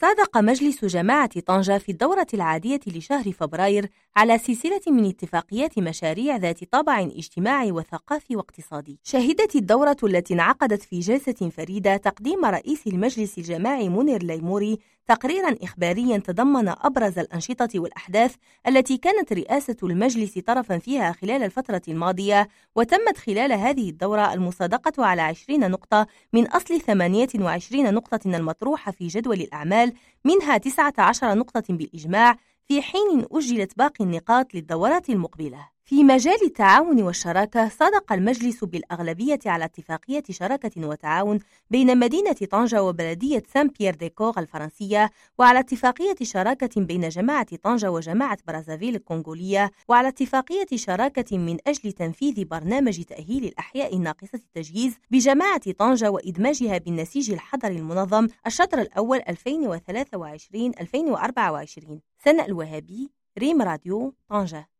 صادق مجلس جماعة طنجة في الدورة العادية لشهر فبراير على سلسلة من اتفاقيات مشاريع ذات طابع اجتماعي وثقافي واقتصادي. شهدت الدورة التي انعقدت في جلسة فريدة تقديم رئيس المجلس الجماعي منير ليموري تقريرا إخباريا تضمن أبرز الأنشطة والأحداث التي كانت رئاسة المجلس طرفا فيها خلال الفترة الماضية وتمت خلال هذه الدورة المصادقة على 20 نقطة من أصل 28 نقطة المطروحة في جدول الأعمال منها 19 نقطة بالإجماع في حين أجلت باقي النقاط للدورات المقبلة. في مجال التعاون والشراكة صادق المجلس بالأغلبية على اتفاقية شراكة وتعاون بين مدينة طنجة وبلدية سان بيير ديكور الفرنسية وعلى اتفاقية شراكة بين جماعة طنجة وجماعة برازافيل الكونغولية وعلى اتفاقية شراكة من أجل تنفيذ برنامج تأهيل الأحياء الناقصة التجهيز بجماعة طنجة وإدماجها بالنسيج الحضري المنظم الشطر الأول 2023-2024 سنة الوهابي ريم راديو طنجة.